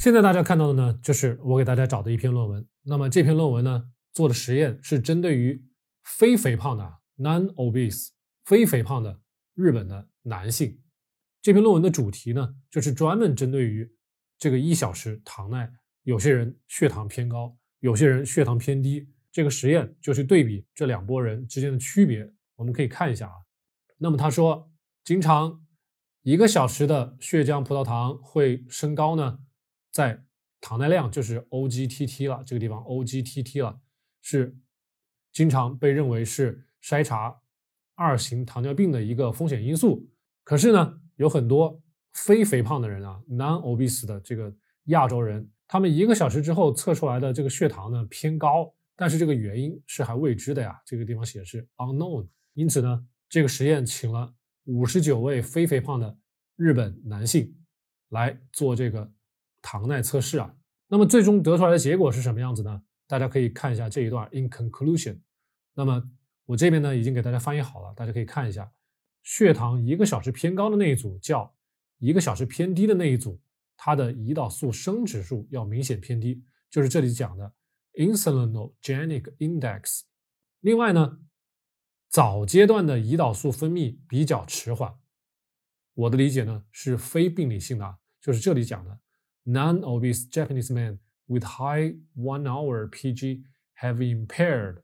现在大家看到的呢，就是我给大家找的一篇论文。那么这篇论文呢，做的实验是针对于非肥胖的 non-obese 非肥胖的日本的男性。这篇论文的主题呢，就是专门针对于这个一小时糖耐，有些人血糖偏高，有些人血糖偏低。这个实验就是对比这两拨人之间的区别。我们可以看一下啊。那么他说，经常一个小时的血浆葡萄糖会升高呢。在糖耐量就是 OGTT 了，这个地方 OGTT 了，是经常被认为是筛查二型糖尿病的一个风险因素。可是呢，有很多非肥胖的人啊，non-obese 的这个亚洲人，他们一个小时之后测出来的这个血糖呢偏高，但是这个原因是还未知的呀，这个地方写的是 unknown。因此呢，这个实验请了五十九位非肥胖的日本男性来做这个。糖耐测试啊，那么最终得出来的结果是什么样子呢？大家可以看一下这一段 in conclusion。那么我这边呢已经给大家翻译好了，大家可以看一下，血糖一个小时偏高的那一组叫一个小时偏低的那一组，它的胰岛素升指数要明显偏低，就是这里讲的 insulinogenic index。另外呢，早阶段的胰岛素分泌比较迟缓，我的理解呢是非病理性的，就是这里讲的。Non-obese Japanese men with high one-hour PG have impaired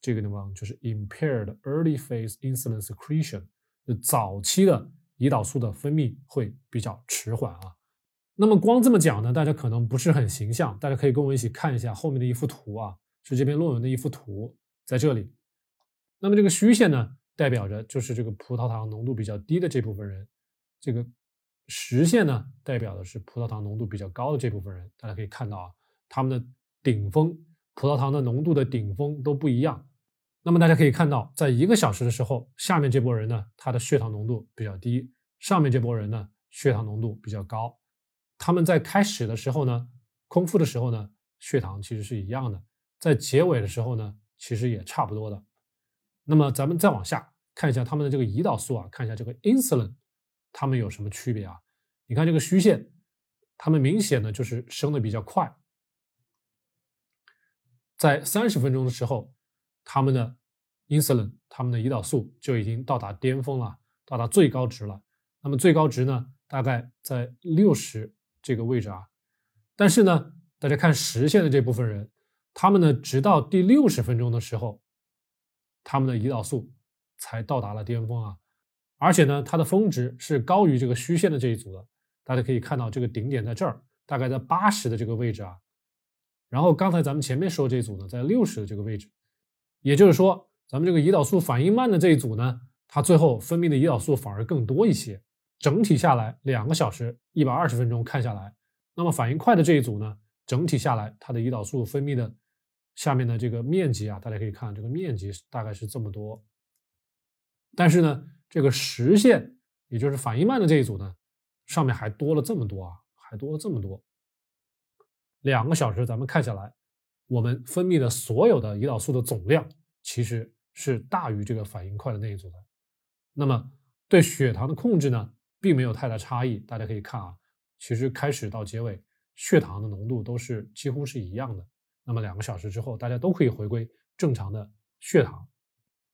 这个地方就是 impaired early phase insulin secretion，就早期的胰岛素的分泌会比较迟缓啊。那么光这么讲呢，大家可能不是很形象。大家可以跟我一起看一下后面的一幅图啊，是这篇论文的一幅图，在这里。那么这个虚线呢，代表着就是这个葡萄糖浓度比较低的这部分人，这个。实线呢，代表的是葡萄糖浓度比较高的这部分人，大家可以看到啊，他们的顶峰葡萄糖的浓度的顶峰都不一样。那么大家可以看到，在一个小时的时候，下面这波人呢，他的血糖浓度比较低；上面这波人呢，血糖浓度比较高。他们在开始的时候呢，空腹的时候呢，血糖其实是一样的；在结尾的时候呢，其实也差不多的。那么咱们再往下看一下他们的这个胰岛素啊，看一下这个 insulin。它们有什么区别啊？你看这个虚线，它们明显的就是升的比较快，在三十分钟的时候，他们的 insulin，他们的胰岛素就已经到达巅峰了，到达最高值了。那么最高值呢，大概在六十这个位置啊。但是呢，大家看实线的这部分人，他们呢，直到第六十分钟的时候，他们的胰岛素才到达了巅峰啊。而且呢，它的峰值是高于这个虚线的这一组的，大家可以看到这个顶点在这儿，大概在八十的这个位置啊。然后刚才咱们前面说这组呢，在六十的这个位置，也就是说，咱们这个胰岛素反应慢的这一组呢，它最后分泌的胰岛素反而更多一些。整体下来，两个小时一百二十分钟看下来，那么反应快的这一组呢，整体下来它的胰岛素分泌的下面的这个面积啊，大家可以看这个面积大概是这么多，但是呢。这个实线，也就是反应慢的这一组呢，上面还多了这么多啊，还多了这么多。两个小时咱们看下来，我们分泌的所有的胰岛素的总量其实是大于这个反应快的那一组的。那么对血糖的控制呢，并没有太大差异。大家可以看啊，其实开始到结尾，血糖的浓度都是几乎是一样的。那么两个小时之后，大家都可以回归正常的血糖。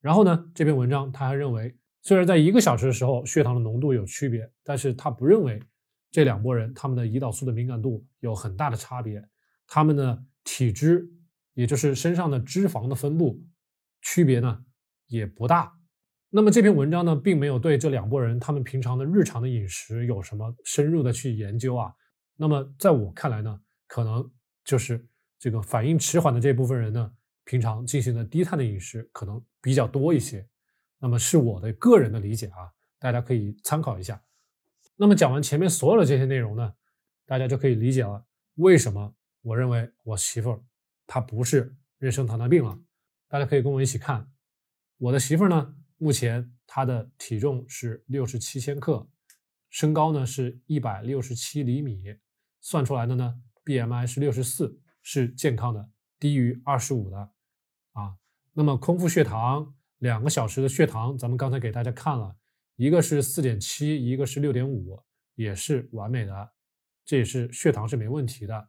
然后呢，这篇文章他还认为。虽然在一个小时的时候血糖的浓度有区别，但是他不认为这两拨人他们的胰岛素的敏感度有很大的差别，他们的体脂，也就是身上的脂肪的分布区别呢也不大。那么这篇文章呢并没有对这两拨人他们平常的日常的饮食有什么深入的去研究啊。那么在我看来呢，可能就是这个反应迟缓的这部分人呢，平常进行的低碳的饮食可能比较多一些。那么是我的个人的理解啊，大家可以参考一下。那么讲完前面所有的这些内容呢，大家就可以理解了为什么我认为我媳妇儿她不是妊娠糖尿病了。大家可以跟我一起看，我的媳妇儿呢，目前她的体重是六十七千克，身高呢是一百六十七厘米，算出来的呢 BMI 是六十四，是健康的，低于二十五的啊。那么空腹血糖。两个小时的血糖，咱们刚才给大家看了，一个是四点七，一个是六点五，也是完美的。这也是血糖是没问题的。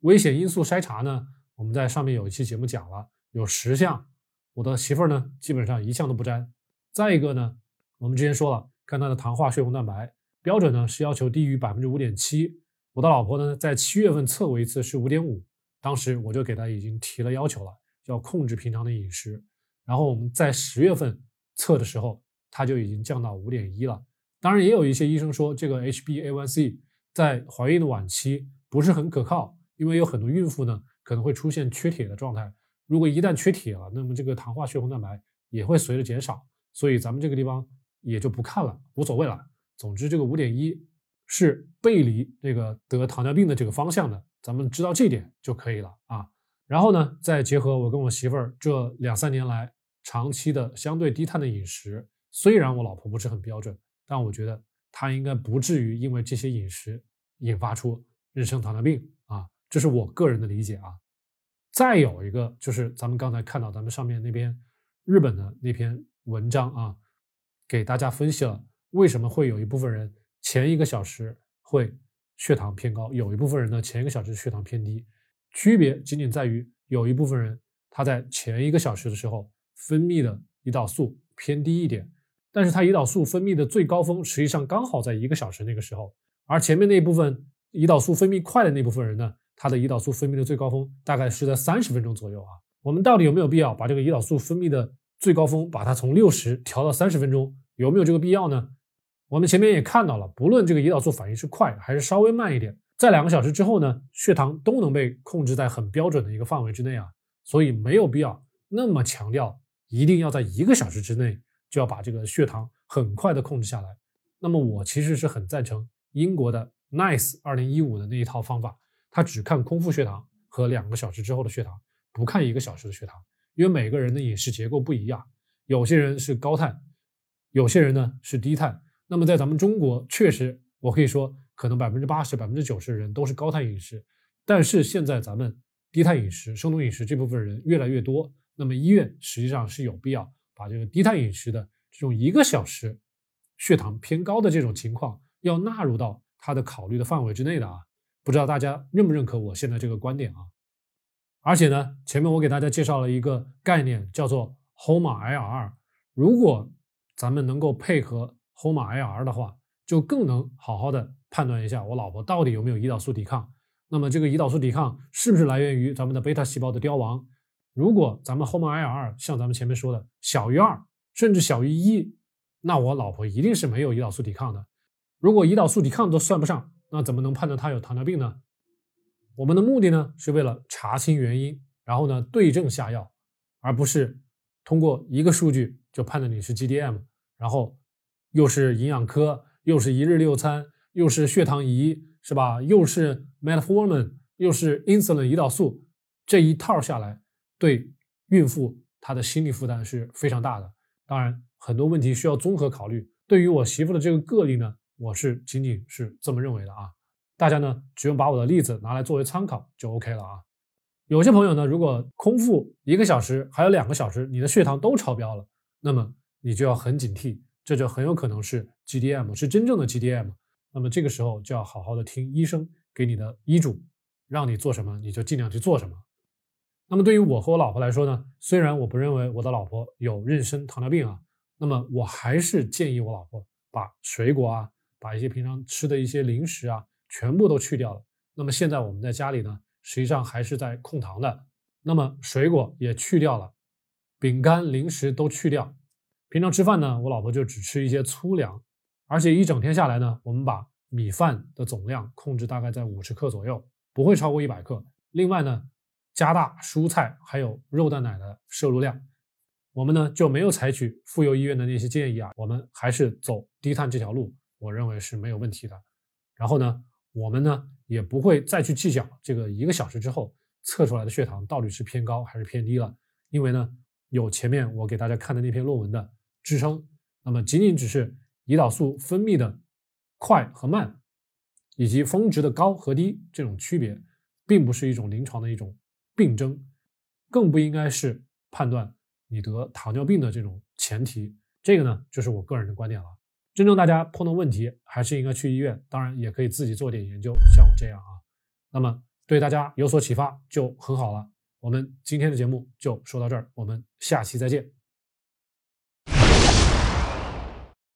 危险因素筛查呢，我们在上面有一期节目讲了，有十项，我的媳妇儿呢基本上一项都不沾。再一个呢，我们之前说了，看她的糖化血红蛋白标准呢是要求低于百分之五点七，我的老婆呢在七月份测过一次是五点五，当时我就给她已经提了要求了，要控制平常的饮食。然后我们在十月份测的时候，它就已经降到五点一了。当然，也有一些医生说这个 HbA1c 在怀孕的晚期不是很可靠。因为有很多孕妇呢，可能会出现缺铁的状态。如果一旦缺铁了，那么这个糖化血红蛋白也会随着减少。所以咱们这个地方也就不看了，无所谓了。总之，这个五点一是背离这个得糖尿病的这个方向的，咱们知道这点就可以了啊。然后呢，再结合我跟我媳妇儿这两三年来长期的相对低碳的饮食，虽然我老婆不是很标准，但我觉得她应该不至于因为这些饮食引发出妊娠糖尿病啊。这是我个人的理解啊，再有一个就是咱们刚才看到咱们上面那篇日本的那篇文章啊，给大家分析了为什么会有一部分人前一个小时会血糖偏高，有一部分人呢前一个小时血糖偏低，区别仅仅在于有一部分人他在前一个小时的时候分泌的胰岛素偏低一点，但是他胰岛素分泌的最高峰实际上刚好在一个小时那个时候，而前面那部分胰岛素分泌快的那部分人呢？它的胰岛素分泌的最高峰大概是在三十分钟左右啊。我们到底有没有必要把这个胰岛素分泌的最高峰把它从六十调到三十分钟？有没有这个必要呢？我们前面也看到了，不论这个胰岛素反应是快还是稍微慢一点，在两个小时之后呢，血糖都能被控制在很标准的一个范围之内啊。所以没有必要那么强调一定要在一个小时之内就要把这个血糖很快的控制下来。那么我其实是很赞成英国的 NICE 二零一五的那一套方法。他只看空腹血糖和两个小时之后的血糖，不看一个小时的血糖，因为每个人的饮食结构不一样，有些人是高碳，有些人呢是低碳。那么在咱们中国，确实我可以说，可能百分之八十、百分之九十的人都是高碳饮食。但是现在咱们低碳饮食、生酮饮食这部分人越来越多，那么医院实际上是有必要把这个低碳饮食的这种一个小时血糖偏高的这种情况，要纳入到他的考虑的范围之内的啊。不知道大家认不认可我现在这个观点啊？而且呢，前面我给大家介绍了一个概念，叫做 HOMA-IR。如果咱们能够配合 HOMA-IR 的话，就更能好好的判断一下我老婆到底有没有胰岛素抵抗。那么这个胰岛素抵抗是不是来源于咱们的贝塔细胞的凋亡？如果咱们 HOMA-IR 像咱们前面说的小于二，甚至小于一，那我老婆一定是没有胰岛素抵抗的。如果胰岛素抵抗都算不上，那怎么能判断她有糖尿病呢？我们的目的呢，是为了查清原因，然后呢对症下药，而不是通过一个数据就判断你是 GDM，然后又是营养科，又是一日六餐，又是血糖仪，是吧？又是 Metformin，又是 insulin 胰岛素，这一套下来，对孕妇她的心理负担是非常大的。当然，很多问题需要综合考虑。对于我媳妇的这个个例呢？我是仅仅是这么认为的啊，大家呢只用把我的例子拿来作为参考就 OK 了啊。有些朋友呢，如果空腹一个小时还有两个小时，你的血糖都超标了，那么你就要很警惕，这就很有可能是 GDM，是真正的 GDM。那么这个时候就要好好的听医生给你的医嘱，让你做什么你就尽量去做什么。那么对于我和我老婆来说呢，虽然我不认为我的老婆有妊娠糖尿病啊，那么我还是建议我老婆把水果啊。把一些平常吃的一些零食啊，全部都去掉了。那么现在我们在家里呢，实际上还是在控糖的。那么水果也去掉了，饼干、零食都去掉。平常吃饭呢，我老婆就只吃一些粗粮，而且一整天下来呢，我们把米饭的总量控制大概在五十克左右，不会超过一百克。另外呢，加大蔬菜还有肉蛋奶的摄入量。我们呢就没有采取妇幼医院的那些建议啊，我们还是走低碳这条路。我认为是没有问题的。然后呢，我们呢也不会再去计较这个一个小时之后测出来的血糖到底是偏高还是偏低了，因为呢有前面我给大家看的那篇论文的支撑。那么仅仅只是胰岛素分泌的快和慢，以及峰值的高和低这种区别，并不是一种临床的一种病征，更不应该是判断你得糖尿病的这种前提。这个呢就是我个人的观点了。真正大家碰到问题，还是应该去医院，当然也可以自己做点研究，像我这样啊。那么对大家有所启发就很好了。我们今天的节目就说到这儿，我们下期再见。